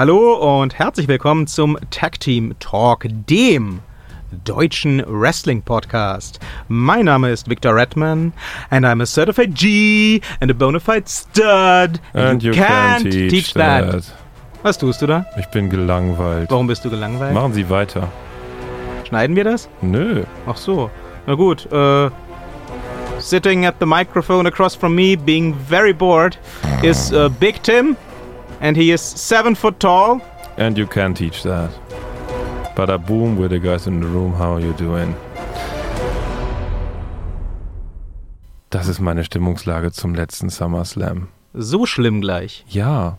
Hallo und herzlich willkommen zum Tag Team Talk, dem deutschen Wrestling Podcast. Mein Name ist Victor Redman and I'm a certified G and a bona fide stud. And you can't teach that. Was tust du da? Ich bin gelangweilt. Warum bist du gelangweilt? Machen Sie weiter. Schneiden wir das? Nö. Ach so. Na gut, äh. Sitting at the microphone across from me, being very bored, is uh, Big Tim, and he is seven foot tall. And you can't teach that. Bada boom, we're the guys in the room. How are you doing? Das ist meine Stimmungslage zum letzten SummerSlam. So schlimm gleich. Ja,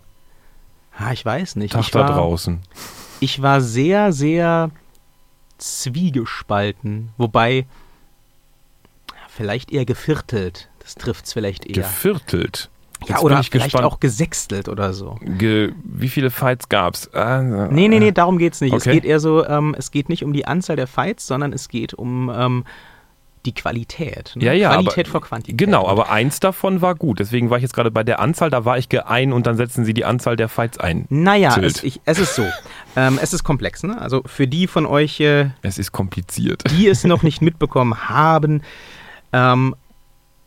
Ah, ich weiß nicht. Tag ich da war, draußen. Ich war sehr, sehr zwiegespalten. Wobei, vielleicht eher geviertelt. Das trifft es vielleicht eher. Geviertelt. Ja, oder bin ich vielleicht gespannt. auch gesextelt oder so. Ge wie viele Fights gab's? Ah, Nee, nee, nee, darum geht's nicht. Es Okay. geht eher so, ähm, es geht nicht um die Anzahl der Fights, sondern es geht um ähm, die Qualität. Ne? Ja, ja, Qualität aber, vor Quantität. Genau, aber eins davon war gut. Deswegen war ich jetzt gerade bei der Anzahl, da war ich geein und dann setzen sie die Anzahl der Fights ein. Naja, es, ich, es ist so. ähm, es ist komplex. Ne? Also für die von euch, äh, Es ist kompliziert. die es noch nicht mitbekommen haben, ähm,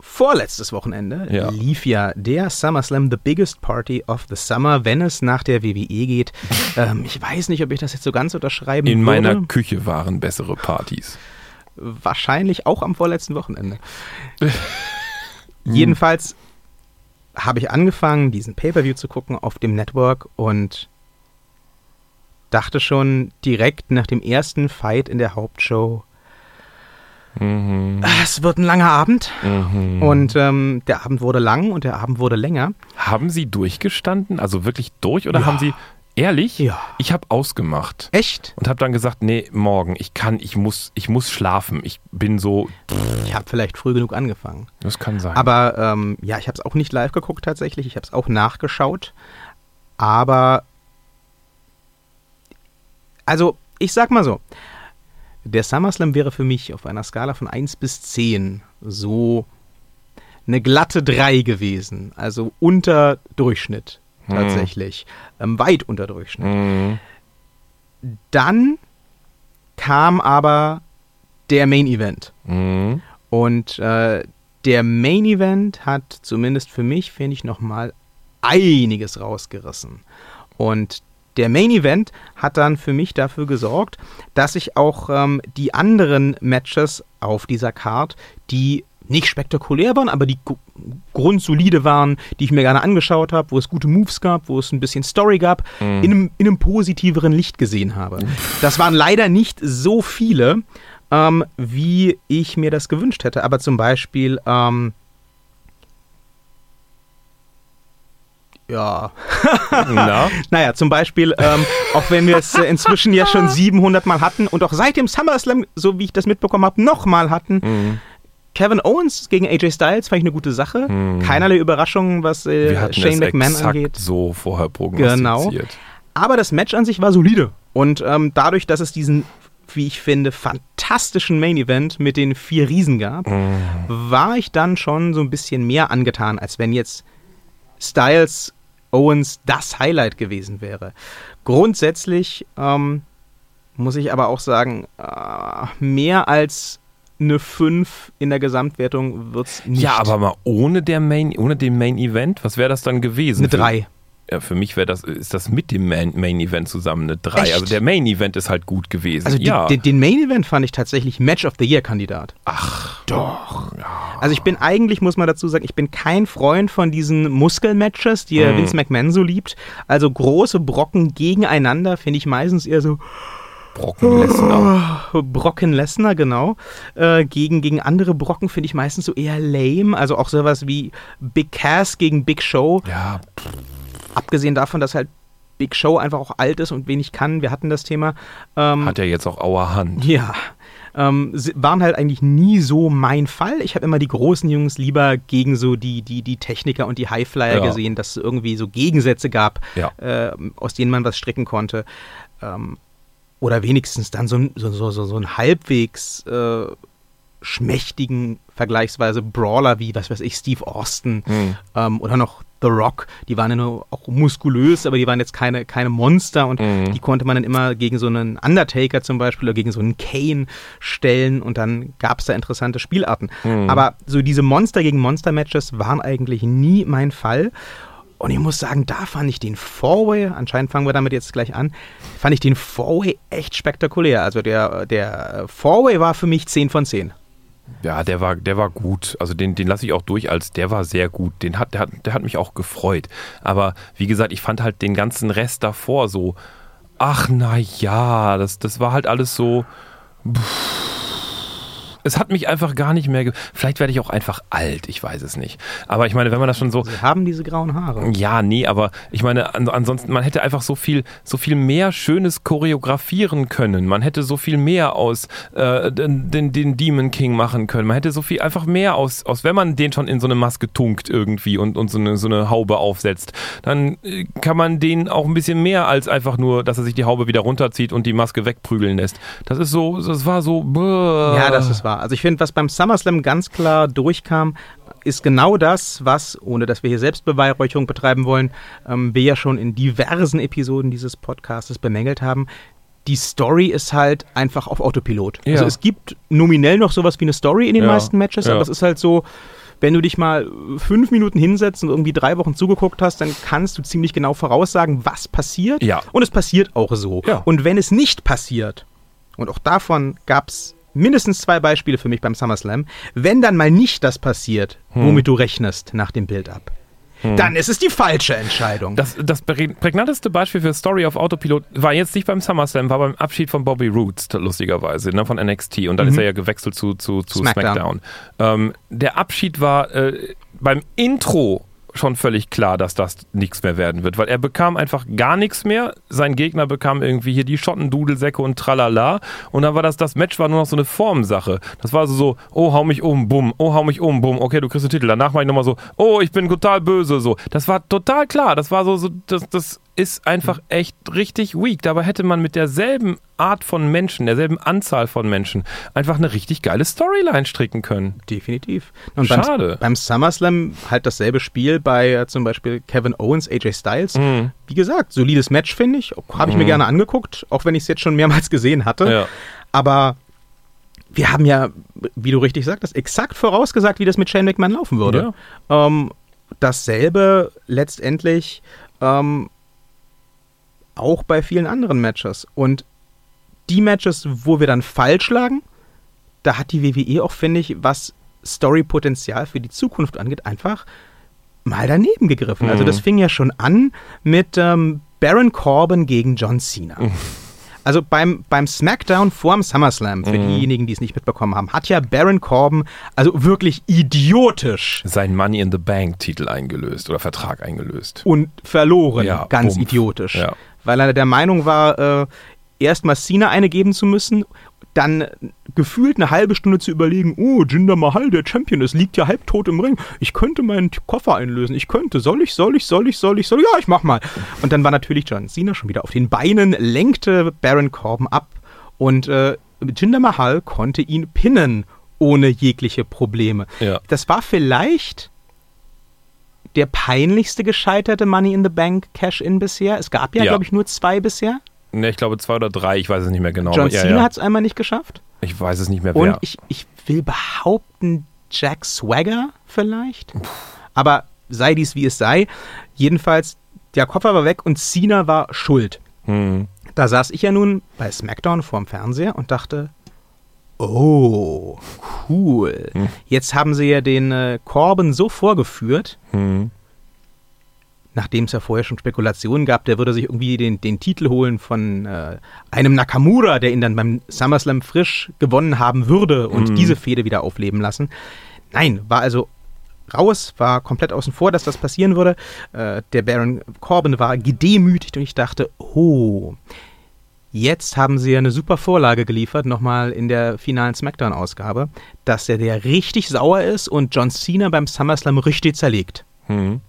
vorletztes Wochenende Ja. lief ja der SummerSlam, the biggest party of the summer, wenn es nach der WWE geht. Ähm, ich weiß nicht, ob ich das jetzt so ganz unterschreiben In würde. meiner Küche waren bessere Partys. Wahrscheinlich auch am vorletzten Wochenende. Jedenfalls habe ich angefangen, diesen Pay-Per-View zu gucken auf dem Network und dachte schon direkt nach dem ersten Fight in der Hauptshow, Mhm. es wird ein langer Abend. Mhm. Und ähm, der Abend wurde lang und der Abend wurde länger. Haben Sie durchgestanden? Also wirklich durch? Oder Ja. haben Sie ehrlich? Ja. Ich habe ausgemacht Echt? und habe dann gesagt, nee, morgen, ich kann, ich muss, ich muss schlafen. Ich bin so, Ich habe vielleicht früh genug angefangen. das kann sein. Aber ähm, ja, ich habe es auch nicht live geguckt tatsächlich. Ich habe es auch nachgeschaut. Aber also, ich sag mal so, der SummerSlam wäre für mich auf einer Skala von 1 bis 10 so eine glatte 3 gewesen. Also unter Durchschnitt Hm. tatsächlich. Ähm, weit unter Durchschnitt. Mhm. Dann kam aber der Main Event. Mhm. Und äh, der Main Event hat zumindest für mich, finde ich, nochmal einiges rausgerissen. Und der Main Event hat dann für mich dafür gesorgt, dass ich auch ähm, die anderen Matches auf dieser Card, die nicht spektakulär waren, aber die grundsolide waren, die ich mir gerne angeschaut habe, wo es gute Moves gab, wo es ein bisschen Story gab, in, einem, in einem positiveren Licht gesehen habe. Das waren leider nicht so viele, ähm, wie ich mir das gewünscht hätte. Aber zum Beispiel, ähm, ja, Na? naja, zum Beispiel, ähm, auch wenn wir es äh, inzwischen ja schon 700 Mal hatten und auch seit dem SummerSlam, so wie ich das mitbekommen habe, nochmal hatten. Mhm. Kevin Owens gegen AJ Styles fand ich eine gute Sache. Mhm. Keinerlei Überraschungen, was äh, Shane McMahon angeht. so vorher prognostiziert. Genau. Aber das Match an sich war solide. Und ähm, dadurch, dass es diesen, wie ich finde, fantastischen Main Event mit den vier Riesen gab, Mhm. war ich dann schon so ein bisschen mehr angetan, als wenn jetzt Styles Owens das Highlight gewesen wäre. Grundsätzlich ähm, muss ich aber auch sagen, äh, mehr als eine 5 in der Gesamtwertung wird es nicht. Ja, aber mal ohne, der Main, ohne den Main Event, was wäre das dann gewesen? eine 3. Ja, für mich wäre das, ist das mit dem Main, Main Event zusammen eine 3. Echt? Also der Main Event ist halt gut gewesen. Also die- ja. den, den Main Event fand ich tatsächlich Match of the Year Kandidat. Ach, Doch. Also ich bin eigentlich, muss man dazu sagen, ich bin kein Freund von diesen Muskelmatches, die Mhm. Vince McMahon so liebt. Also große Brocken gegeneinander finde ich meistens eher so Brocken Lesnar. Brocken Lesnar, genau. Äh, gegen, gegen andere Brocken finde ich meistens so eher lame. Also auch sowas wie Big Cass gegen Big Show. Ja, Abgesehen davon, dass halt Big Show einfach auch alt ist und wenig kann. Wir hatten das Thema. Ähm, hat er jetzt auch Auerhand. Ja. Ähm, waren halt eigentlich nie so mein Fall. Ich habe immer die großen Jungs lieber gegen so die, die, die Techniker und die Highflyer Ja. gesehen, dass es irgendwie so Gegensätze gab, Ja. äh, aus denen man was stricken konnte. Ähm, oder wenigstens dann so so, so, so, so ein halbwegs äh, schmächtigen, vergleichsweise Brawler wie, was weiß ich, Steve Austin mhm. ähm, oder noch The Rock. Die waren ja nur auch muskulös, aber die waren jetzt keine, keine Monster und mhm. die konnte man dann immer gegen so einen Undertaker zum Beispiel oder gegen so einen Kane stellen und dann gab es da interessante Spielarten. Mhm. Aber so diese Monster gegen Monster-Matches waren eigentlich nie mein Fall. Und ich muss sagen, da fand ich den Four-Way, anscheinend fangen wir damit jetzt gleich an, fand ich den Four-Way echt spektakulär. Also der, der Four-Way war für mich 10 von 10. Ja, der war, der war gut. Also den, den lasse ich auch durch als der war sehr gut. Den hat, der, hat, der hat mich auch gefreut. Aber wie gesagt, ich fand halt den ganzen Rest davor so, ach na ja, das, das war halt alles so. Pff, es hat mich einfach gar nicht mehr. Vielleicht werde ich auch einfach alt, ich weiß es nicht. Aber ich meine, wenn man das schon so. Sie haben diese grauen Haare. Ja, nee, aber ich meine, an, ansonsten, man hätte einfach so viel, so viel mehr Schönes choreografieren können. Man hätte so viel mehr aus äh, den, den, den Demon King machen können. Man hätte so viel einfach mehr aus, aus wenn man den schon in so eine Maske tunkt irgendwie und, und so, eine, so eine Haube aufsetzt, dann äh, kann man den auch ein bisschen mehr als einfach nur, dass er sich die Haube wieder runterzieht und die Maske wegprügeln lässt. Das ist so, das war so. Bäh. Ja, das ist wahr Also ich finde, was beim SummerSlam ganz klar durchkam, ist genau das, was, ohne dass wir hier Selbstbeweihräucherung betreiben wollen, ähm, wir ja schon in diversen Episoden dieses Podcasts bemängelt haben. Die Story ist halt einfach auf Autopilot. Ja. Also es gibt nominell noch sowas wie eine Story in den ja. meisten Matches, ja. aber es ist halt so, wenn du dich mal fünf Minuten hinsetzt und irgendwie drei Wochen zugeguckt hast, dann kannst du ziemlich genau voraussagen, was passiert. Und es passiert auch so. Und wenn es nicht passiert, und auch davon gab es mindestens zwei Beispiele für mich beim SummerSlam. Wenn dann mal nicht das passiert, hm. womit du rechnest nach dem Build-up, hm. dann ist es die falsche Entscheidung. Das, das prägnanteste Beispiel für Story of Autopilot war jetzt nicht beim SummerSlam, war beim Abschied von Bobby Roots, lustigerweise, ne, von NXT. Und dann mhm. ist er ja gewechselt zu, zu, zu SmackDown. SmackDown. Ähm, der Abschied war äh, beim Intro schon völlig klar, dass das nichts mehr werden wird, weil er bekam einfach gar nichts mehr. Sein Gegner bekam irgendwie hier die Schottendudelsäcke und tralala. Und dann war das, das Match war nur noch so eine Formsache. Das war so, so, oh, hau mich um, bumm, oh, hau mich um, bumm, okay, du kriegst den Titel. Danach war ich nochmal so, oh, ich bin total böse, so. Das war total klar. Das war so, so das, das ist einfach echt richtig weak. Dabei hätte man mit derselben Art von Menschen, derselben Anzahl von Menschen einfach eine richtig geile Storyline stricken können. Definitiv. Und Schade. Beim, beim SummerSlam halt dasselbe Spiel bei äh, zum Beispiel Kevin Owens, AJ Styles. Mhm. Wie gesagt, solides Match finde ich. Habe ich mhm. mir gerne angeguckt, auch wenn ich es jetzt schon mehrmals gesehen hatte. Ja. Aber wir haben ja, wie du richtig sagtest, exakt vorausgesagt, wie das mit Shane McMahon laufen würde. Ja. Ähm, dasselbe letztendlich ähm, auch bei vielen anderen Matches. Und die Matches, wo wir dann falsch lagen, da hat die WWE auch, finde ich, was Story-Potenzial für die Zukunft angeht, einfach mal daneben gegriffen. Also mhm. Also das fing ja schon an mit ähm, Baron Corbin gegen John Cena. Mhm. Also beim, beim SmackDown vorm SummerSlam, für mhm. diejenigen, die es nicht mitbekommen haben, hat ja Baron Corbin also wirklich idiotisch sein Money in the Bank Titel eingelöst oder Vertrag eingelöst. Und verloren, ja, ganz bumpf. idiotisch. Ja. Weil er der Meinung war, äh, erstmal Cena eine geben zu müssen, dann gefühlt eine halbe Stunde zu überlegen, oh, Jinder Mahal, der Champion ist, liegt ja halbtot im Ring. Ich könnte meinen Koffer einlösen. Ich könnte. Soll ich, soll ich, soll ich, soll ich, soll ich? Ja, ich mach mal. Und dann war natürlich John Cena schon wieder auf den Beinen, lenkte Baron Corbin ab und äh, Jinder Mahal konnte ihn pinnen ohne jegliche Probleme. Ja. Das war vielleicht der peinlichste gescheiterte Money in the Bank Cash-In bisher. Es gab ja, ja. glaube ich, nur zwei bisher. Ne, ich glaube zwei oder drei, ich weiß es nicht mehr genau. John Cena ja, ja. hat es einmal nicht geschafft. Ich weiß es nicht mehr, wer. Und ich, ich will behaupten, Jack Swagger vielleicht. Puh. Aber sei dies wie es sei. Jedenfalls, der Koffer war weg und Cena war schuld. Hm. Da saß ich ja nun bei SmackDown vorm Fernseher und dachte, oh, cool. Hm. Jetzt haben sie ja den äh, Corbin so vorgeführt, hm nachdem es ja vorher schon Spekulationen gab, der würde sich irgendwie den, den Titel holen von äh, einem Nakamura, der ihn dann beim SummerSlam frisch gewonnen haben würde und mhm. diese Fehde wieder aufleben lassen. Nein, war also raus, war komplett außen vor, dass das passieren würde. Äh, der Baron Corbin war gedemütigt und ich dachte, oh, jetzt haben sie ja eine super Vorlage geliefert, nochmal in der finalen SmackDown-Ausgabe, dass er der richtig sauer ist und John Cena beim SummerSlam richtig zerlegt. Mhm.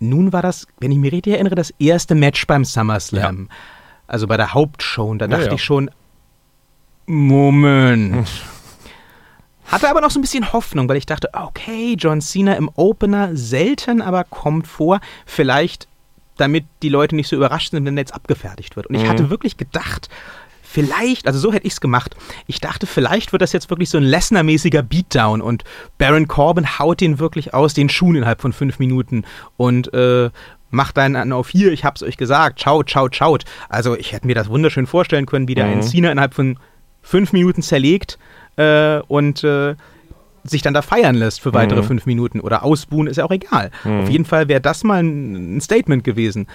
Nun war das, wenn ich mich richtig erinnere, das erste Match beim SummerSlam. Ja. Also bei der Hauptshow. Und da dachte ja, ja. ich schon, Moment. Hatte aber noch so ein bisschen Hoffnung, weil ich dachte, okay, John Cena im Opener selten, aber kommt vor. Vielleicht, damit die Leute nicht so überrascht sind, wenn der jetzt abgefertigt wird. Und ich mhm. hatte wirklich gedacht, vielleicht, also so hätte ich es gemacht. Ich dachte, vielleicht wird das jetzt wirklich so ein Lesnar-mäßiger Beatdown und Baron Corbin haut den wirklich aus den Schuhen innerhalb von fünf Minuten und äh, macht dann auf hier, ich hab's euch gesagt, ciao, ciao, ciao. Also ich hätte mir das wunderschön vorstellen können, wie der mhm. einen Cena innerhalb von fünf Minuten zerlegt äh, und äh, sich dann da feiern lässt für weitere mhm. fünf Minuten oder ausbuhen, ist ja auch egal. Mhm. Auf jeden Fall wäre das mal ein Statement gewesen.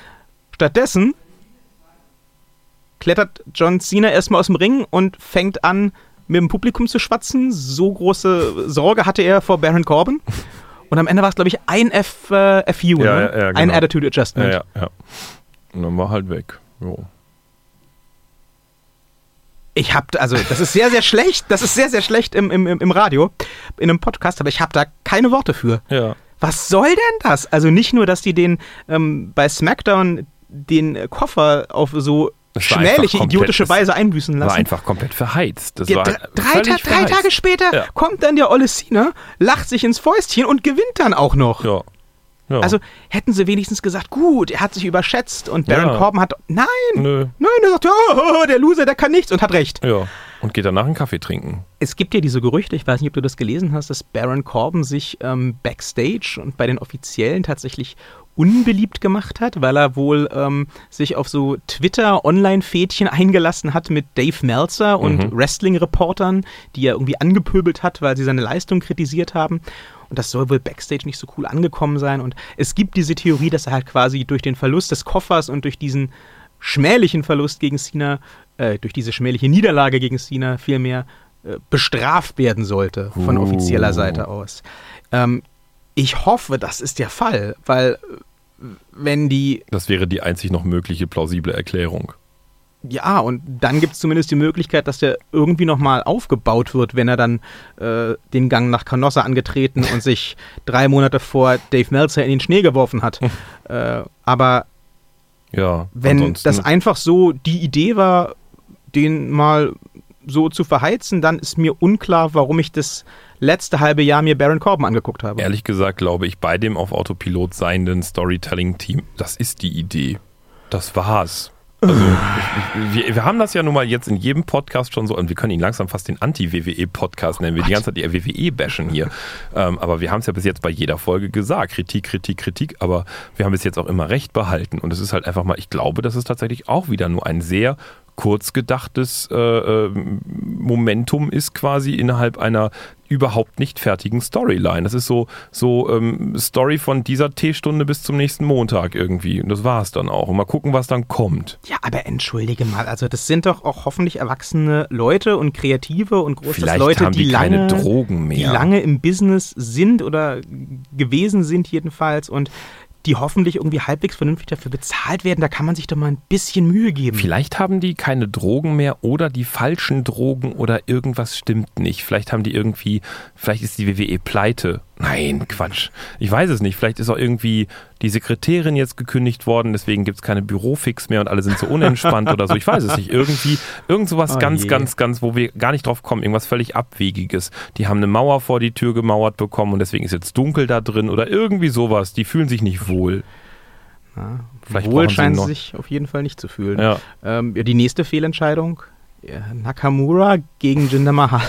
Stattdessen klettert John Cena erstmal aus dem Ring und fängt an, mit dem Publikum zu schwatzen. So große Sorge hatte er vor Baron Corbin. Und am Ende war es, glaube ich, ein F, äh, FU, ja, ne? ja, ja, genau. ein Attitude Adjustment. Ja, ja, Und dann war halt weg. Jo. Ich hab, also das ist sehr, sehr schlecht, das ist sehr, sehr schlecht im, im, im Radio, in einem Podcast, aber ich habe da keine Worte für. Ja. Was soll denn das? Also nicht nur, dass die den ähm, bei SmackDown den Koffer auf so schmähliche, idiotische Weise einbüßen lassen. War einfach komplett verheizt. Das war drei, drei, drei Tage später ja. kommt dann der Olle Cena, lacht sich ins Fäustchen und gewinnt dann auch noch. Ja. Ja. Also hätten sie wenigstens gesagt, gut, er hat sich überschätzt und Baron ja. Corbin hat. Nein! Nö. Nein, er sagt, oh, der Loser, der kann nichts und hat recht. Ja. Und geht danach einen Kaffee trinken. Es gibt ja diese Gerüchte, ich weiß nicht, ob du das gelesen hast, dass Baron Corbin sich ähm, backstage und bei den Offiziellen tatsächlich unbeliebt gemacht hat, weil er wohl ähm, sich auf so Twitter-Online-Fädchen eingelassen hat mit Dave Meltzer und mhm. Wrestling-Reportern, die er irgendwie angepöbelt hat, weil sie seine Leistung kritisiert haben. Und das soll wohl backstage nicht so cool angekommen sein. Und es gibt diese Theorie, dass er halt quasi durch den Verlust des Koffers und durch diesen schmählichen Verlust gegen Cena, äh, durch diese schmähliche Niederlage gegen Cena vielmehr äh, bestraft werden sollte von uh. offizieller Seite aus. Ähm, ich hoffe, das ist der Fall, weil äh, wenn die. Das wäre die einzig noch mögliche plausible Erklärung. Ja, und dann gibt es zumindest die Möglichkeit, dass der irgendwie nochmal aufgebaut wird, wenn er dann äh, den Gang nach Canossa angetreten und sich drei Monate vor Dave Meltzer in den Schnee geworfen hat. äh, aber ja, wenn das einfach so die Idee war, den mal so zu verheizen, dann ist mir unklar, warum ich das letzte halbe Jahr mir Baron Corbin angeguckt habe. Ehrlich gesagt glaube ich, bei dem auf Autopilot seienden Storytelling-Team, das ist die Idee. Das war's. Also, wir, wir, haben das ja nun mal jetzt in jedem Podcast schon so, und wir können ihn langsam fast den Anti-WWE-Podcast nennen, wir die ganze Zeit die WWE bashen hier. Ähm, aber wir haben es ja bis jetzt bei jeder Folge gesagt, Kritik, Kritik, Kritik, aber wir haben bis jetzt auch immer recht behalten. Und es ist halt einfach mal, ich glaube, das ist tatsächlich auch wieder nur ein sehr kurz gedachtes äh, äh, Momentum ist quasi innerhalb einer überhaupt nicht fertigen Storyline. Das ist so, so ähm, Story von dieser T-Stunde bis zum nächsten Montag irgendwie. Und das war es dann auch. Und mal gucken, was dann kommt. Ja, aber entschuldige mal, also das sind doch auch hoffentlich erwachsene Leute und Kreative und große Leute, die, die, lange, die lange im Business sind oder gewesen sind jedenfalls und die hoffentlich irgendwie halbwegs vernünftig dafür bezahlt werden. Da kann man sich doch mal ein bisschen Mühe geben. Vielleicht haben die keine Drogen mehr oder die falschen Drogen oder irgendwas stimmt nicht. Vielleicht haben die irgendwie, vielleicht ist die WWE pleite Nein, Quatsch. Ich weiß es nicht. Vielleicht ist auch irgendwie die Sekretärin jetzt gekündigt worden, deswegen gibt es keine Bürofix mehr und alle sind so unentspannt oder so. Ich weiß es nicht. Irgendwie, irgend sowas oh ganz, je. ganz, ganz, wo wir gar nicht drauf kommen. Irgendwas völlig Abwegiges. Die haben eine Mauer vor die Tür gemauert bekommen und deswegen ist jetzt dunkel da drin oder irgendwie sowas. Die fühlen sich nicht wohl. Ja, Vielleicht wohl scheinen sie sich auf jeden Fall nicht zu fühlen. Ja. Ähm, ja, die nächste Fehlentscheidung. Nakamura gegen Jinder Mahal.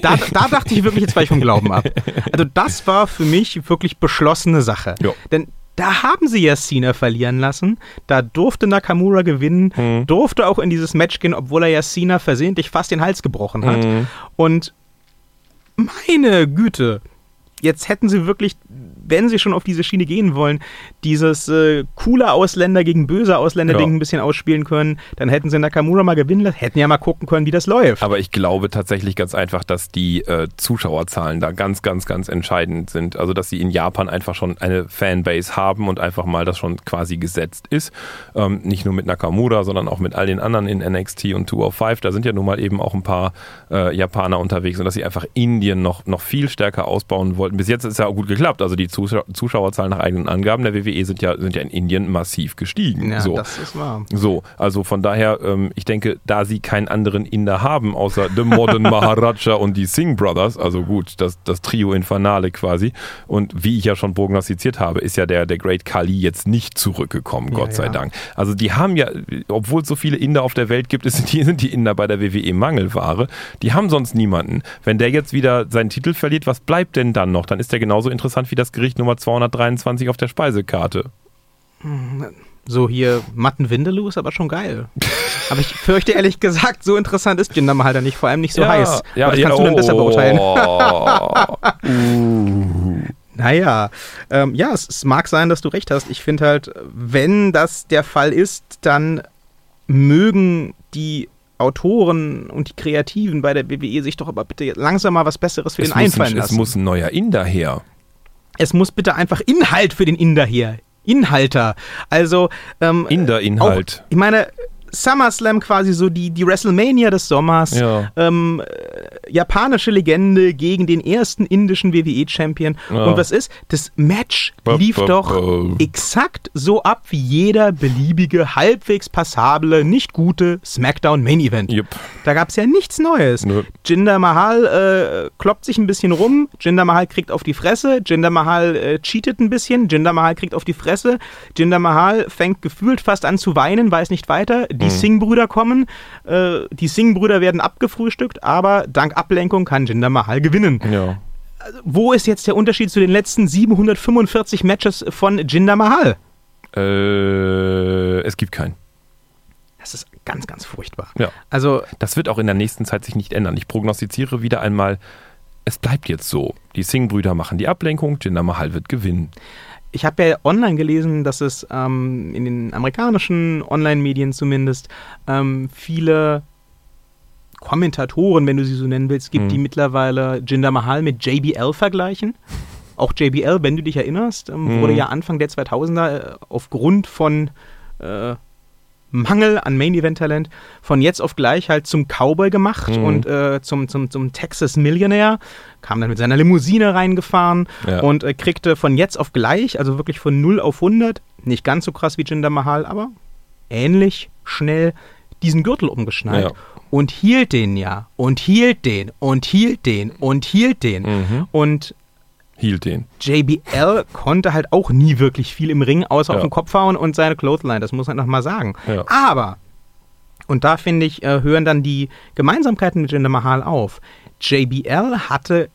Da, da dachte ich wirklich, jetzt war ich vom Glauben ab. Also das war für mich wirklich beschlossene Sache. Jo. Denn da haben sie ja Cena verlieren lassen. Da durfte Nakamura gewinnen, mhm. durfte auch in dieses Match gehen, obwohl er ja Cena versehentlich fast den Hals gebrochen hat. Mhm. Und meine Güte, jetzt hätten sie wirklich wenn sie schon auf diese Schiene gehen wollen, dieses äh, coole Ausländer gegen böse Ausländer-Ding ja. ein bisschen ausspielen können, dann hätten sie Nakamura mal gewinnen lassen, hätten ja mal gucken können, wie das läuft. Aber ich glaube tatsächlich ganz einfach, dass die äh, Zuschauerzahlen da ganz, ganz, ganz entscheidend sind. Also, dass sie in Japan einfach schon eine Fanbase haben und einfach mal das schon quasi gesetzt ist. Ähm, nicht nur mit Nakamura, sondern auch mit all den anderen in NXT und 205. Da sind ja nun mal eben auch ein paar äh, Japaner unterwegs und dass sie einfach Indien noch, noch viel stärker ausbauen wollten. Bis jetzt ist es ja auch gut geklappt. Also die Zuschauer Zuschauerzahlen nach eigenen Angaben der WWE sind ja, sind ja in Indien massiv gestiegen. Ja, so. das ist wahr. So, also von daher, ähm, ich denke, da sie keinen anderen Inder haben, außer The Modern Maharaja und die Singh Brothers, also gut, das, das Trio Infernale quasi, und wie ich ja schon prognostiziert habe, ist ja der, der Great Kali jetzt nicht zurückgekommen, ja, Gott sei ja. Dank. Also die haben ja, obwohl es so viele Inder auf der Welt gibt, sind die, sind die Inder bei der WWE Mangelware. Die haben sonst niemanden. Wenn der jetzt wieder seinen Titel verliert, was bleibt denn dann noch? Dann ist der genauso interessant wie das Gericht Nummer 223 auf der Speisekarte. So hier Matten Windeloo ist aber schon geil. aber ich fürchte ehrlich gesagt, so interessant ist Jinder Mahal nicht, vor allem nicht so ja, heiß. Ja, das ja, kannst oh, du dann besser beurteilen. uh. Naja, ähm, ja, es, es, mag sein, dass du recht hast. Ich finde halt, wenn das der Fall ist, dann mögen die Autoren und die Kreativen bei der WWE sich doch aber bitte langsam mal was Besseres für es den einfallen ein, lassen. Es muss ein neuer Inder her. Es muss bitte einfach Inhalt für den Inder her. Inhalter. Also ähm, Inder-Inhalt. Ich meine, SummerSlam quasi so die, die WrestleMania des Sommers. Ja. Ähm, äh, japanische Legende gegen den ersten indischen WWE-Champion. Ja. Und was ist? Das Match lief ba, ba. doch exakt so ab wie jeder beliebige, halbwegs passable, nicht gute SmackDown Main Event. Yep. Da gab es ja nichts Neues. Nö. Jinder Mahal äh, kloppt sich ein bisschen rum, Jinder Mahal kriegt auf die Fresse, Jinder Mahal äh, cheatet ein bisschen, Jinder Mahal kriegt auf die Fresse, Jinder Mahal fängt gefühlt fast an zu weinen, weiß nicht weiter die mhm. Singh-Brüder kommen. Äh, die Singh-Brüder werden abgefrühstückt, aber dank Ablenkung kann Jinder Mahal gewinnen. Ja. Also, wo ist jetzt der Unterschied zu den letzten 745 Matches von Jinder Mahal? Äh, es gibt keinen. Das ist ganz, ganz furchtbar. Ja. Also, das wird auch in der nächsten Zeit sich nicht ändern. Ich prognostiziere wieder einmal, es bleibt jetzt so. Die Singh-Brüder machen die Ablenkung, Jinder Mahal wird gewinnen ich habe ja online gelesen, dass es ähm, in den amerikanischen Online-Medien zumindest ähm, viele Kommentatoren, wenn du sie so nennen willst, gibt, mhm. die mittlerweile Jinder Mahal mit JBL vergleichen. Auch JBL, wenn du dich erinnerst, ähm, mhm. wurde ja Anfang der 2000er äh, aufgrund von äh, Mangel an Main-Event-Talent von jetzt auf gleich halt zum Cowboy gemacht mhm. und äh, zum, zum, zum Texas Millionaire. Kam dann mit seiner Limousine reingefahren ja. und äh, kriegte von jetzt auf gleich, also wirklich von 0 auf 100, nicht ganz so krass wie Jinder Mahal, aber ähnlich schnell diesen Gürtel umgeschnallt. Ja. Und hielt den ja. Und hielt den. Und hielt den. Und hielt den. Mhm. Und hielt den. JBL konnte halt auch nie wirklich viel im Ring, außer ja. auf den Kopf hauen und seine Clothesline, das muss man noch mal sagen. Ja. Aber, und da finde ich, äh, hören dann die Gemeinsamkeiten mit Jinder Mahal auf. JBL hatte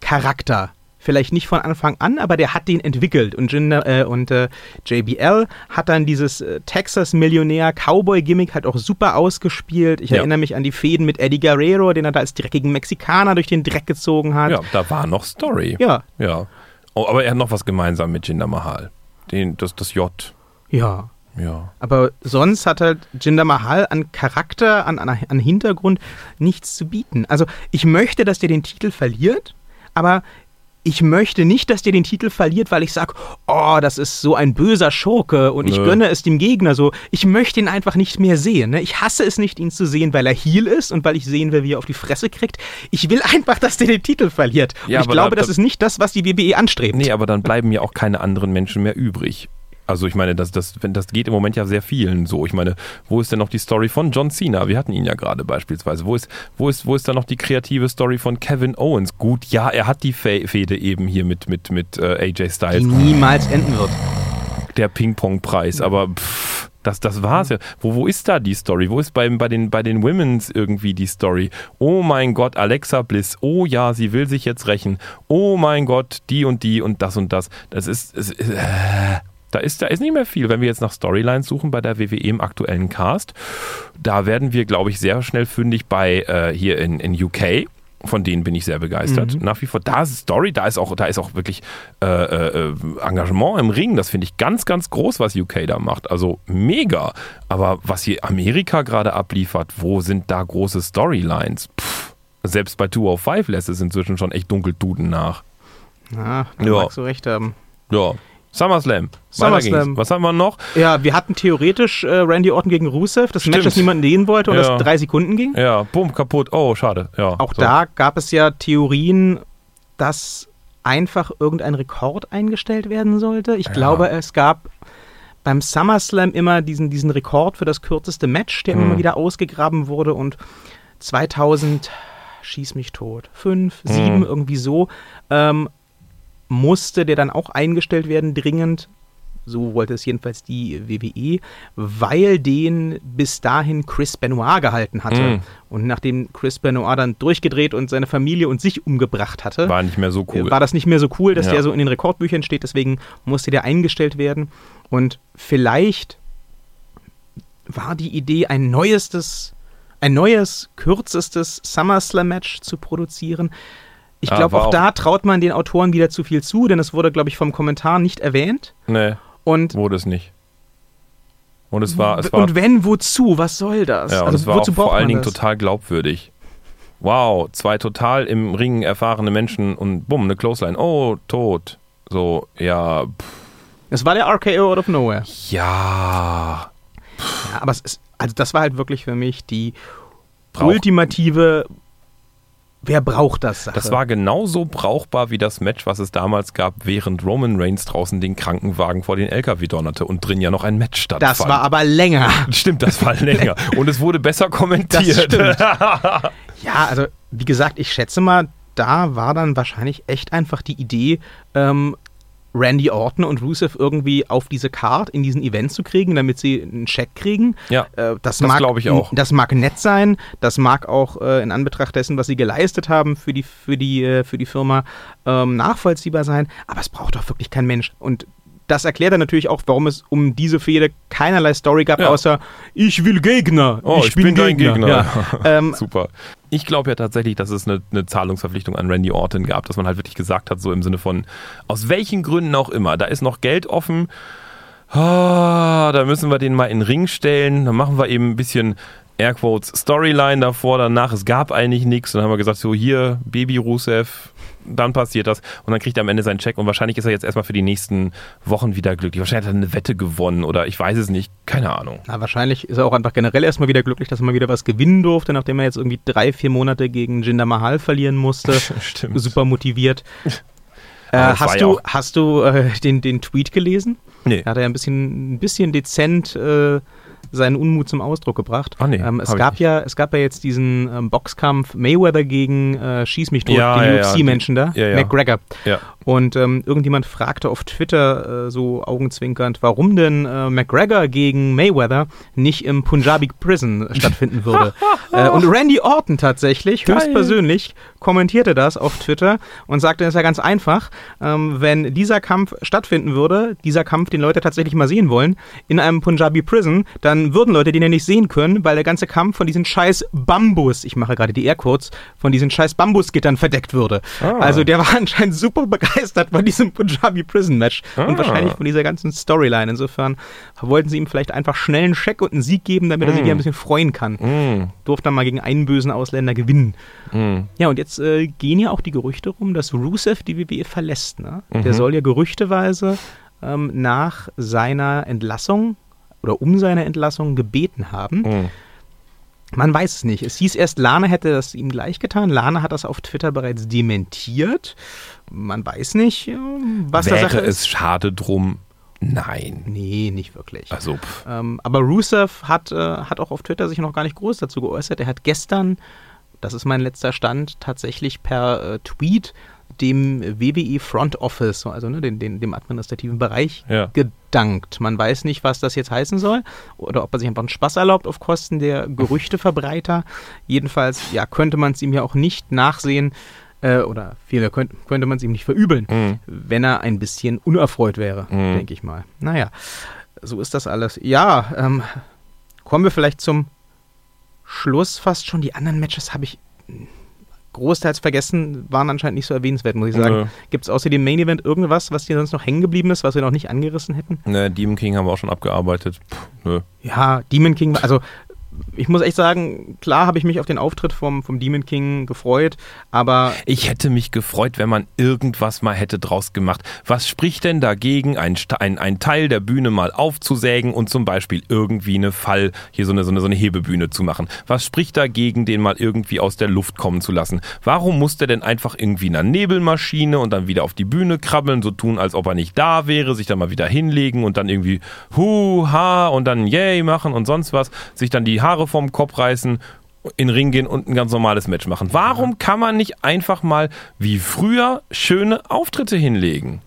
Charakter vielleicht nicht von Anfang an, aber der hat den entwickelt. Und, Jinder, äh, und äh, JBL hat dann dieses äh, Texas-Millionär-Cowboy-Gimmick halt auch super ausgespielt. Ich ja. erinnere mich an die Fäden mit Eddie Guerrero, den er da als dreckigen Mexikaner durch den Dreck gezogen hat. Ja, da war noch Story. Ja. Ja. Oh, aber er hat noch was gemeinsam mit Jinder Mahal. Den, das, das J. Ja. Ja. Aber sonst hat halt Jinder Mahal an Charakter, an, an, an Hintergrund nichts zu bieten. Also ich möchte, dass der den Titel verliert, aber ich möchte nicht, dass der den Titel verliert, weil ich sage, oh, das ist so ein böser Schurke und ich Nö. gönne es dem Gegner so. Ich möchte ihn einfach nicht mehr sehen. Ne? Ich hasse es nicht, ihn zu sehen, weil er Heal ist und weil ich sehen will, wie er auf die Fresse kriegt. Ich will einfach, dass der den Titel verliert. Ja, und ich glaube, da, das ist nicht das, was die WWE anstrebt. Nee, aber dann bleiben ja auch keine anderen Menschen mehr übrig. Also ich meine, das, das, das geht im Moment ja sehr vielen so. Ich meine, wo ist denn noch die Story von John Cena? Wir hatten ihn ja gerade beispielsweise. Wo ist, wo ist, wo ist da noch die kreative Story von Kevin Owens? Gut, ja, er hat die Fehde eben hier mit, mit, mit äh, AJ Styles. Die niemals enden wird. Der Ping-Pong-Preis, aber pff, das, das war's ja. Wo, wo ist da die Story? Wo ist bei, bei, den, bei den Women's irgendwie die Story? Oh mein Gott, Alexa Bliss. Oh ja, sie will sich jetzt rächen. Oh mein Gott, die und die und das und das. Das ist. ist äh, da ist, da ist nicht mehr viel. Wenn wir jetzt nach Storylines suchen bei der WWE im aktuellen Cast, da werden wir, glaube ich, sehr schnell fündig bei äh, hier in, in UK. Von denen bin ich sehr begeistert. Mhm. Nach wie vor, da ist Story, da ist auch, da ist auch wirklich äh, äh, Engagement im Ring. Das finde ich ganz, ganz groß, was UK da macht. Also mega. Aber was hier Amerika gerade abliefert, wo sind da große Storylines? Pff, selbst bei 205 lässt es inzwischen schon echt dunkel duden nach. Ja, da ja. magst du recht haben. Ja, SummerSlam. SummerSlam. Was haben wir noch? Ja, wir hatten theoretisch äh, Randy Orton gegen Rusev, das Stimmt. Match, das niemand sehen wollte und ja. das drei Sekunden ging. Ja, bumm, kaputt. Oh, schade. Ja, Auch so. da gab es ja Theorien, dass einfach irgendein Rekord eingestellt werden sollte. Ich ja. glaube, es gab beim SummerSlam immer diesen, diesen Rekord für das kürzeste Match, der hm. immer wieder ausgegraben wurde und 2000 schieß mich tot, fünf, sieben, irgendwie so, ähm, musste der dann auch eingestellt werden, dringend, so wollte es jedenfalls die WWE, weil den bis dahin Chris Benoit gehalten hatte. Mm. Und nachdem Chris Benoit dann durchgedreht und seine Familie und sich umgebracht hatte, war nicht mehr so cool. War das nicht mehr so cool, dass ja. der so in den Rekordbüchern steht, deswegen musste der eingestellt werden. Und vielleicht war die Idee, ein neuestes, ein neues, kürzestes SummerSlam-Match zu produzieren. Ich glaube, ah, auch, da traut man den Autoren wieder zu viel zu, denn es wurde, glaube ich, vom Kommentar nicht erwähnt. Nee. Und wurde es nicht. Und es war, es war. Und wenn, wozu? Was soll das? Ja, also, es war auch vor allen Dingen das? total glaubwürdig. Wow, zwei total im Ring erfahrene Menschen und bumm, eine Clothesline. Oh, tot. So, ja. Pff. Es war der RKO out of nowhere. Ja. Ja, aber es ist, also das war halt wirklich für mich die Brauch. ultimative Wer braucht das? Sache? Das war genauso brauchbar wie das Match, was es damals gab, während Roman Reigns draußen den Krankenwagen vor den LKW donnerte und drin ja noch ein Match stattfand. Das war aber länger. Stimmt, das war länger. Und es wurde besser kommentiert. ja, also wie gesagt, ich schätze mal, da war dann wahrscheinlich echt einfach die Idee, ähm, Randy Orton und Rusev irgendwie auf diese Card in diesen Event zu kriegen, damit sie einen Check kriegen. Ja, äh, das, das glaube ich auch. Das mag nett sein, das mag auch äh, in Anbetracht dessen, was sie geleistet haben für die, für die, äh, für die Firma, ähm, nachvollziehbar sein, aber es braucht doch wirklich kein Mensch. Und das erklärt dann natürlich auch, warum es um diese Fehde keinerlei Story gab, ja. außer ich will Gegner. Oh, ich, ich bin, bin Gegner. Gegner. Ja. ähm, Super. Ich glaube ja tatsächlich, dass es eine, eine, Zahlungsverpflichtung an Randy Orton gab, dass man halt wirklich gesagt hat, so im Sinne von, aus welchen Gründen auch immer, da ist noch Geld offen. Oh, da müssen wir den mal in den Ring stellen. Dann machen wir eben ein bisschen Airquotes Storyline davor, danach. Es gab eigentlich nichts. Dann haben wir gesagt, so hier, Baby Rusev, dann passiert das und dann kriegt er am Ende seinen Check und wahrscheinlich ist er jetzt erstmal für die nächsten Wochen wieder glücklich. Wahrscheinlich hat er eine Wette gewonnen oder ich weiß es nicht, keine Ahnung. Na, wahrscheinlich ist er auch einfach generell erstmal wieder glücklich, dass er mal wieder was gewinnen durfte, nachdem er jetzt irgendwie drei, vier Monate gegen Jinder Mahal verlieren musste. Stimmt. Super motiviert. Äh, hast, du, hast du äh, den, den Tweet gelesen? Nee. Da hat er ein bisschen, ein bisschen dezent äh, seinen Unmut zum Ausdruck gebracht. Oh nee, ähm, es, gab ja, es gab ja jetzt diesen ähm, Boxkampf Mayweather gegen äh, Schieß mich tot, ja, den ja, UFC-Menschen da, ja, McGregor. Ja. Und ähm, irgendjemand fragte auf Twitter äh, so augenzwinkernd, warum denn äh, McGregor gegen Mayweather nicht im Punjabi Prison stattfinden würde. äh, und Randy Orton tatsächlich, Geil. höchstpersönlich, kommentierte das auf Twitter und sagte, es ist ja ganz einfach, ähm, wenn dieser Kampf stattfinden würde, dieser Kampf, den Leute tatsächlich mal sehen wollen, in einem Punjabi Prison, dann würden Leute den ja nicht sehen können, weil der ganze Kampf von diesen scheiß Bambus, ich mache gerade die Airquotes, von diesen scheiß Bambusgittern verdeckt würde. Ah. Also der war anscheinend super begeistert von diesem Punjabi Prison Match ah. und wahrscheinlich von dieser ganzen Storyline. Insofern wollten sie ihm vielleicht einfach schnell einen Check und einen Sieg geben, damit mm. er sich mm. ein bisschen freuen kann. Mm. Durfte dann mal gegen einen bösen Ausländer gewinnen. Mm. Ja, und jetzt äh, gehen ja auch die Gerüchte rum, dass Rusev die WWE verlässt. Ne? Mhm. Der soll ja gerüchteweise ähm, nach seiner Entlassung oder um seine Entlassung gebeten haben. Mm. Man weiß es nicht. Es hieß erst, Lana hätte das ihm gleich getan. Lana hat das auf Twitter bereits dementiert. Man weiß nicht, äh, was Wäre da Sache ist. es schade drum? Nein. Nee, nicht wirklich. Also, ähm, aber Rusev hat, äh, hat auch auf Twitter sich noch gar nicht groß dazu geäußert. Er hat gestern, das ist mein letzter Stand, tatsächlich per äh, Tweet dem WWE Front Office, also ne, den, den, dem administrativen Bereich, ja. gedankt. Man weiß nicht, was das jetzt heißen soll oder ob er sich einfach einen Spaß erlaubt auf Kosten der Gerüchteverbreiter. Jedenfalls ja, könnte man es ihm ja auch nicht nachsehen äh, oder vielmehr könnte, könnte man es ihm nicht verübeln, mhm. wenn er ein bisschen unerfreut wäre, mhm. denke ich mal. Naja, so ist das alles. Ja, ähm, kommen wir vielleicht zum Schluss fast schon. Die anderen Matches habe ich großteils vergessen, waren anscheinend nicht so erwähnenswert, muss ich sagen. Ja. Gibt es außer dem Main Event irgendwas, was dir sonst noch hängen geblieben ist, was wir noch nicht angerissen hätten? Ne, Demon King haben wir auch schon abgearbeitet. Puh, nö. Ja, Demon King, also ich muss echt sagen, klar habe ich mich auf den Auftritt vom, vom Demon King gefreut, aber. Ich hätte mich gefreut, wenn man irgendwas mal hätte draus gemacht. Was spricht denn dagegen, ein, ein, ein Teil der Bühne mal aufzusägen und zum Beispiel irgendwie eine Fall, hier so eine, so, eine, so eine Hebebühne zu machen? Was spricht dagegen, den mal irgendwie aus der Luft kommen zu lassen? Warum muss der denn einfach irgendwie in einer Nebelmaschine und dann wieder auf die Bühne krabbeln, so tun, als ob er nicht da wäre, sich dann mal wieder hinlegen und dann irgendwie hu, ha und dann yay machen und sonst was, sich dann die Haare vom Kopf reißen, in den Ring gehen und ein ganz normales Match machen. Warum kann man nicht einfach mal wie früher schöne Auftritte hinlegen?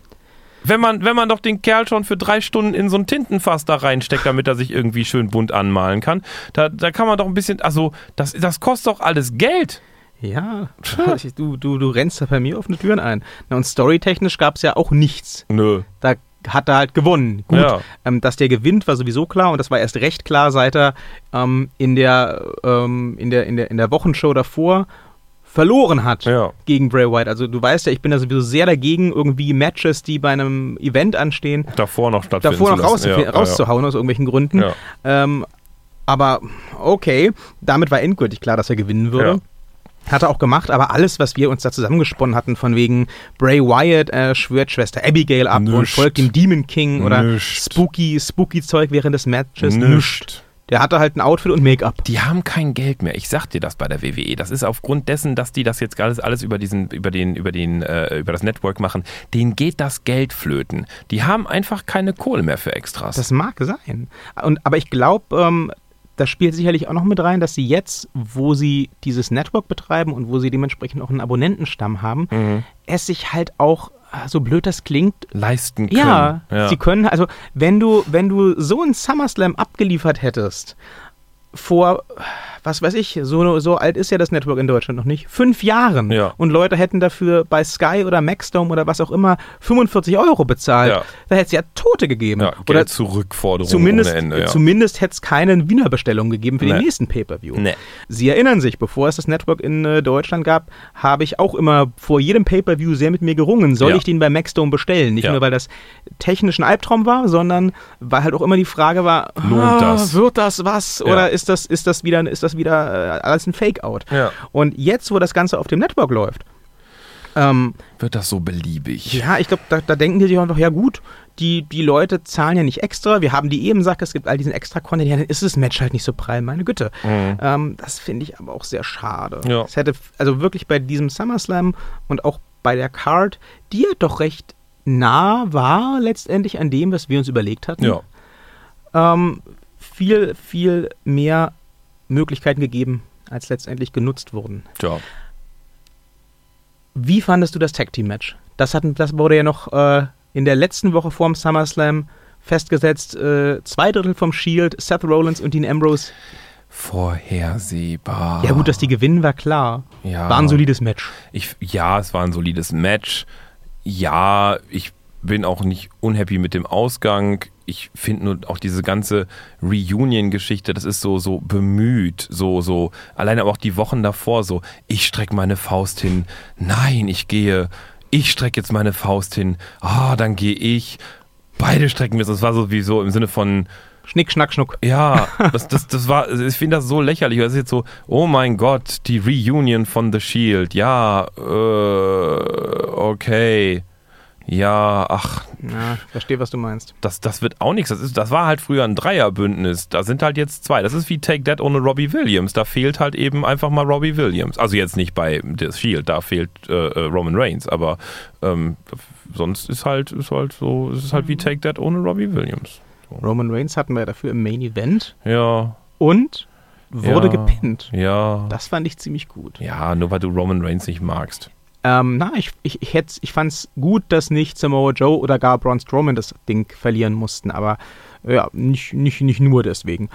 Wenn man, wenn man doch den Kerl schon für drei Stunden in so ein Tintenfass da reinsteckt, damit er sich irgendwie schön bunt anmalen kann, da, da kann man doch ein bisschen, also das, das kostet doch alles Geld. Ja, du, du, du rennst da bei mir offene Türen ein. Na, und storytechnisch gab es ja auch nichts. Nö. Da hat er halt gewonnen. Gut, ja. ähm, dass der gewinnt, war sowieso klar und das war erst recht klar, seit er ähm, in, der, ähm, in, der, in, der, in der Wochenshow davor verloren hat ja. gegen Bray Wyatt. Also du weißt ja, ich bin da sowieso sehr dagegen, irgendwie Matches, die bei einem Event anstehen, davor noch stattfinden davor noch raus, ja, rauszuhauen aus irgendwelchen Gründen. Ähm, aber okay, damit war endgültig klar, dass er gewinnen würde. Hat er auch gemacht, aber alles, was wir uns da zusammengesponnen hatten, von wegen Bray Wyatt äh, schwört Schwester Abigail ab Nischt. und folgt dem Demon King oder Nischt. Spooky, Spooky Zeug während des Matches. Nischt. Der hatte halt ein Outfit und Make-up. Die haben kein Geld mehr. Ich sag dir das bei der WWE. Das ist aufgrund dessen, dass die das jetzt alles, alles über diesen, über den, über den, äh, über das Network machen. Denen geht das Geld flöten. Die haben einfach keine Kohle mehr für Extras. Das mag sein. Und, aber ich glaube, ähm, das spielt sicherlich auch noch mit rein, dass sie jetzt, wo sie dieses Network betreiben und wo sie dementsprechend auch einen Abonnentenstamm haben, mhm. es sich halt auch ah, so blöd das klingt, leisten können. Ja, ja, sie können, also wenn du, wenn du so einen SummerSlam abgeliefert hättest vor was weiß ich, so, so alt ist ja das Network in Deutschland noch nicht, fünf Jahren. Ja. Und Leute hätten dafür bei Sky oder Maxdome oder was auch immer 45 Euro bezahlt. Ja. Da hätte es ja Tote gegeben. Ja, Geld oder Zurückforderungen zumindest, ohne Ende. Ja. Zumindest hätte es keine Wiener Bestellung gegeben für nee. den nächsten Pay-Per-View. Nee. Sie erinnern sich, bevor es das Network in äh, Deutschland gab, habe ich auch immer vor jedem Pay-Per-View sehr mit mir gerungen. Soll ich den bei Maxdome bestellen? Nicht nur, weil das technisch ein Albtraum war, sondern weil halt auch immer die Frage war, Lohnt ah, das? wird das was? Oder ist das, ist das wieder, ist das wieder äh, alles ein Fake-out. Ja. Und jetzt, wo das Ganze auf dem Network läuft, ähm, wird das so beliebig. Ja, ich glaube, da, da, denken die sich auch noch, ja gut, die, die Leute zahlen ja nicht extra. Wir haben die eben gesagt, es gibt all diesen extra Content. Ja, dann ist das Match halt nicht so prall, meine Güte. Mhm. Ähm, das finde ich aber auch sehr schade. Ja. Es hätte also wirklich bei diesem SummerSlam und auch bei der Card, die ja doch recht nah war letztendlich an dem, was wir uns überlegt hatten. Ja. Ähm, viel, viel mehr Möglichkeiten gegeben, als letztendlich genutzt wurden. Ja. Wie fandest du das Tag Team Match? Das, hatten, das wurde ja noch äh, in der letzten Woche vorm SummerSlam festgesetzt. Äh, zwei Drittel vom Shield, Seth Rollins und Dean Ambrose. Vorhersehbar. Ja gut, dass die gewinnen, war klar. Ja. War ein solides Match. Ich, ja, es war ein solides Match. Ja, ich bin auch nicht unhappy mit dem Ausgang ich finde nur auch diese ganze Reunion-Geschichte, das ist so, so bemüht, so, so, alleine aber auch die Wochen davor, so, ich strecke meine Faust hin, nein, ich gehe, ich strecke jetzt meine Faust hin, ah, oh, dann gehe ich, beide strecken wir es, das war so wie so im Sinne von, Schnick, Schnack, Schnuck. Ja, das, das, das war, ich finde das so lächerlich. Das ist jetzt so, oh mein Gott, die Reunion von The Shield. Ja, äh, okay. Ja, ach. Ja, verstehe, was du meinst. Das, das wird auch nichts. Das, ist, das war halt früher ein Dreierbündnis. Da sind halt jetzt zwei. Das ist wie Take That ohne Robbie Williams. Da fehlt halt eben einfach mal Robbie Williams. Also jetzt nicht bei The Shield, da fehlt äh, äh, Roman Reigns, aber ähm, sonst ist halt, ist halt so, es ist halt wie Take That ohne Robbie Williams. So. Roman Reigns hatten wir dafür im Main Event. Ja. Und wurde ja, gepinnt. Ja. Das fand ich ziemlich gut. Ja, nur weil du Roman Reigns nicht magst. Ähm, na, ich, ich, ich, ich fand es gut, dass nicht Samoa Joe oder gar Braun Strowman das Ding verlieren mussten, aber ja, nicht, nicht, nicht nur deswegen.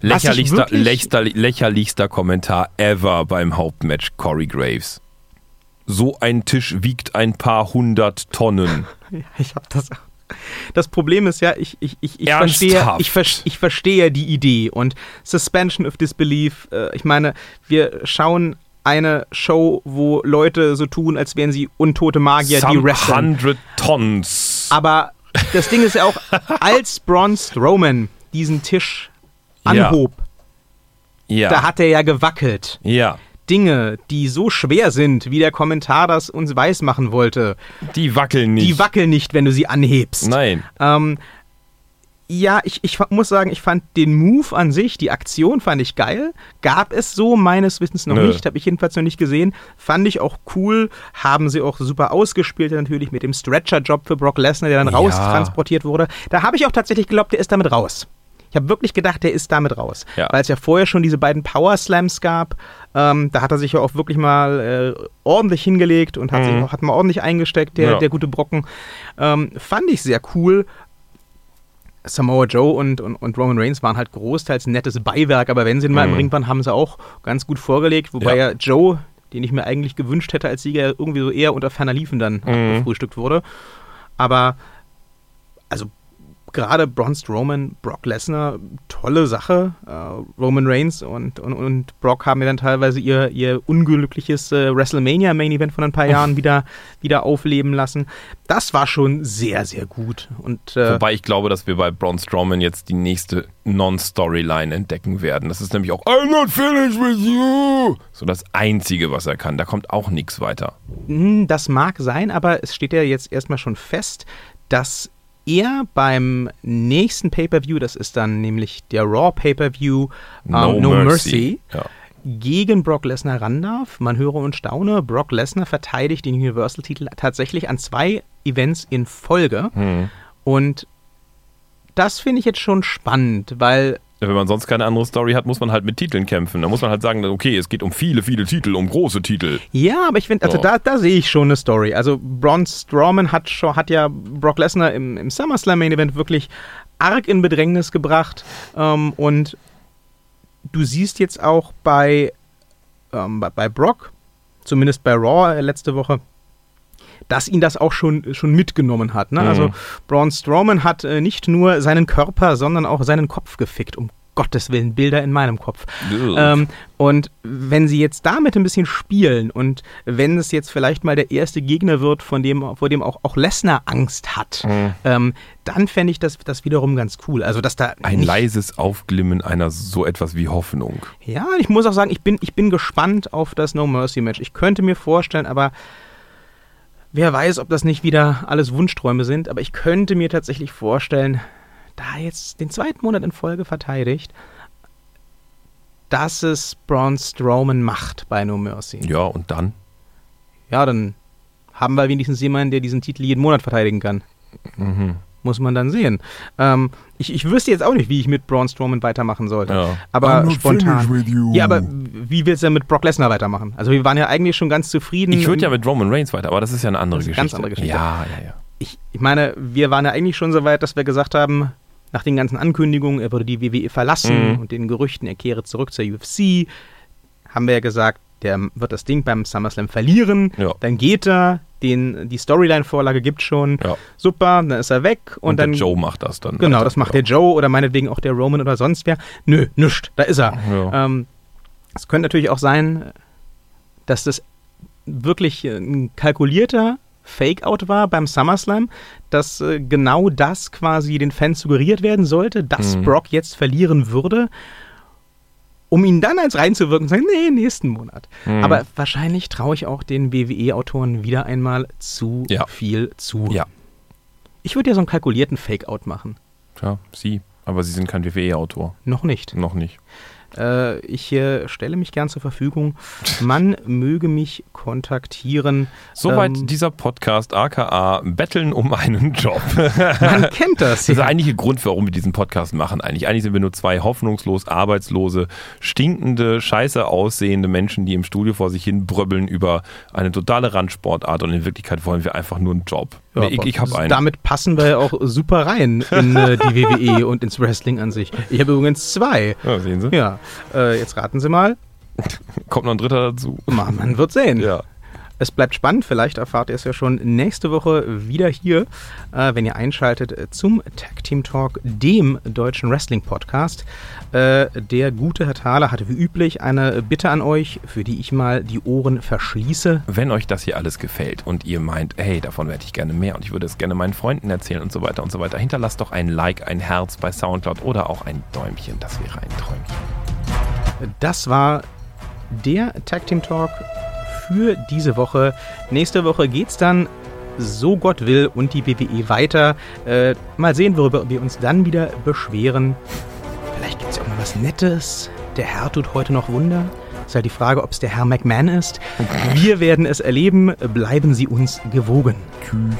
Lächerlichster, lächerlichster, lächerlichster Kommentar ever beim Hauptmatch Corey Graves. So ein Tisch wiegt ein paar hundert Tonnen. ja, ich hab das das Problem ist ja, ich, ich, ich, ich, verstehe, ich, ich verstehe die Idee und Suspension of Disbelief. Äh, ich meine, wir schauen eine Show, wo Leute so tun, als wären sie untote Magier, Some die wresteln. 100 Tons. Aber das Ding ist ja auch, als Braun Strowman diesen Tisch anhob, ja. Ja. Da hat er ja gewackelt. Ja. Dinge, die so schwer sind, wie der Kommentar das uns weismachen wollte. Die wackeln nicht. Die wackeln nicht, wenn du sie anhebst. Nein. Ähm, ja, ich, ich muss sagen, ich fand den Move an sich, die Aktion fand ich geil. Gab es so meines Wissens noch Nö. nicht, habe ich jedenfalls noch nicht gesehen. Fand ich auch cool, haben sie auch super ausgespielt natürlich mit dem Stretcher-Job für Brock Lesnar, der dann ja. raustransportiert wurde. Da habe ich auch tatsächlich geglaubt, der ist damit raus. Ich habe wirklich gedacht, der ist damit raus. Ja. Weil es ja vorher schon diese beiden Power Slams gab. Ähm, da hat er sich ja auch wirklich mal äh, ordentlich hingelegt und hat, mhm. sich auch, hat mal ordentlich eingesteckt, der, ja. der gute Brocken. Ähm, fand ich sehr cool. Samoa Joe und, und, und, Roman Reigns waren halt großteils ein nettes Beiwerk, aber wenn sie ihn mal mhm. im Ring waren, haben sie auch ganz gut vorgelegt, wobei ja, ja Joe, den ich mir eigentlich gewünscht hätte als Sieger, irgendwie so eher unter ferner Liefen dann mhm. gefrühstückt wurde. Aber also gerade Braun Strowman, Brock Lesnar, tolle Sache. Äh, Roman Reigns und, und, und Brock haben ja dann teilweise ihr, ihr unglückliches äh, WrestleMania Main Event von ein paar Jahren wieder, wieder aufleben lassen. Das war schon sehr, sehr gut. Und, äh, Wobei ich glaube, dass wir bei Braun Strowman jetzt die nächste Non-Storyline entdecken werden. Das ist nämlich auch I'm not finished with you. So das Einzige, was er kann. Da kommt auch nichts weiter. Hm, das mag sein, aber es steht ja jetzt erstmal schon fest, dass er beim nächsten Pay-Per-View, das ist dann nämlich der Raw Pay-Per-View ähm, No, no, Mercy, Mercy ja. gegen Brock Lesnar ran darf. Man höre und staune, Brock Lesnar verteidigt den Universal-Titel tatsächlich an zwei Events in Folge. Hm. Und das finde ich jetzt schon spannend, weil wenn man sonst keine andere Story hat, muss man halt mit Titeln kämpfen. Da muss man halt sagen, okay, es geht um viele, viele Titel, um große Titel. Ja, aber ich finde, also oh. da, da sehe ich schon eine Story. Also Braun Strowman hat, schon, hat ja Brock Lesnar im, im SummerSlam Main Event wirklich arg in Bedrängnis gebracht. Ähm, und du siehst jetzt auch bei, ähm, bei, bei Brock, zumindest bei Raw letzte Woche, dass ihn das auch schon, schon mitgenommen hat. Ne? Also mhm. Also Braun Strowman hat äh, nicht nur seinen Körper, sondern auch seinen Kopf gefickt, um Gottes Willen, Bilder in meinem Kopf. Ähm, und wenn sie jetzt damit ein bisschen spielen und wenn es jetzt vielleicht mal der erste Gegner wird, von dem, vor dem auch, auch Lesnar Angst hat, mhm. ähm, dann fände ich das, das wiederum ganz cool. Also, dass da Ein leises Aufglimmen einer so etwas wie Hoffnung. Ja, ich muss auch sagen, ich bin, ich bin gespannt auf das No Mercy Match. Ich könnte mir vorstellen, aber Wer weiß, ob das nicht wieder alles Wunschträume sind, aber ich könnte mir tatsächlich vorstellen, da er jetzt den zweiten Monat in Folge verteidigt, dass es Braun Strowman macht bei No Mercy. Ja, und dann? Ja, dann haben wir wenigstens jemanden, der diesen Titel jeden Monat verteidigen kann. Mhm muss man dann sehen. Ähm, ich, ich wüsste jetzt auch nicht, wie ich mit Braun Strowman weitermachen sollte. Ja. Aber spontan. Ja, aber wie willst du denn mit Brock Lesnar weitermachen? Also wir waren ja eigentlich schon ganz zufrieden. Ich würde ja mit Roman Reigns weiter, aber das ist ja eine andere Geschichte. Ganz andere Geschichte. Ja, ja, ja. Ich, ich meine, wir waren ja eigentlich schon so weit, dass wir gesagt haben, nach den ganzen Ankündigungen, er würde die WWE verlassen mhm. und den Gerüchten, er kehre zurück zur UFC, haben wir ja gesagt, der wird das Ding beim SummerSlam verlieren, ja. dann geht er, den, die Storyline-Vorlage gibt schon. Ja. Super, dann ist er weg. Und, und dann, der Joe macht das dann. Genau, das macht ja. der Joe oder meinetwegen auch der Roman oder sonst wer. Nö, nischt, da ist er. Ähm, es könnte natürlich auch sein, dass das wirklich ein kalkulierter Fake-Out war beim SummerSlam, dass äh, genau das quasi den Fans suggeriert werden sollte, dass mhm. Brock jetzt verlieren würde um ihn dann als reinzuwirken und sagen, nee, nächsten Monat. Mhm. Aber wahrscheinlich traue ich auch den WWE-Autoren wieder einmal zu ja. viel zu. Ja. Ich würde ja so einen kalkulierten Fake-Out machen. Ja, Sie. Aber Sie sind kein WWE-Autor. Noch nicht. Noch nicht. Äh, ich äh, stelle mich gern zur Verfügung. Man möge mich kontaktieren. Soweit ähm, dieser Podcast, aka Betteln um einen Job. Man kennt das. Das ist der eigentliche Grund, warum wir diesen Podcast machen. Eigentlich, eigentlich sind wir nur zwei hoffnungslos arbeitslose, stinkende, scheiße aussehende Menschen, die im Studio vor sich hin bröbbeln über eine totale Randsportart und in Wirklichkeit wollen wir einfach nur einen Job. Ja, ich, ich habe einen. Damit passen wir ja auch super rein in äh, die WWE und ins Wrestling an sich. Ich habe übrigens zwei. Ja, sehen Sie. Ja. Äh, jetzt raten Sie mal. Kommt noch ein dritter dazu. Man wird sehen. Ja. Es bleibt spannend, vielleicht erfahrt ihr es ja schon nächste Woche wieder hier, äh, wenn ihr einschaltet äh, zum Tag Team Talk, dem deutschen Wrestling Podcast. Äh, der gute Herr Thaler hatte wie üblich eine Bitte an euch, für die ich mal die Ohren verschließe. Wenn euch das hier alles gefällt und ihr meint, hey, davon hätte ich gerne mehr und ich würde es gerne meinen Freunden erzählen und so weiter und so weiter, hinterlasst doch ein Like, ein Herz bei Soundcloud oder auch ein Däumchen, das wäre ein Träumchen. Das war der Tag Team Talk für diese Woche. Nächste Woche geht's dann so Gott will und die WWE weiter. Äh, mal sehen, worüber wir uns dann wieder beschweren. Vielleicht gibt es ja auch mal was Nettes. Der Herr tut heute noch Wunder. Ist halt die Frage, ob es der Herr McMahon ist. Wir werden es erleben. Bleiben Sie uns gewogen. Tschüss.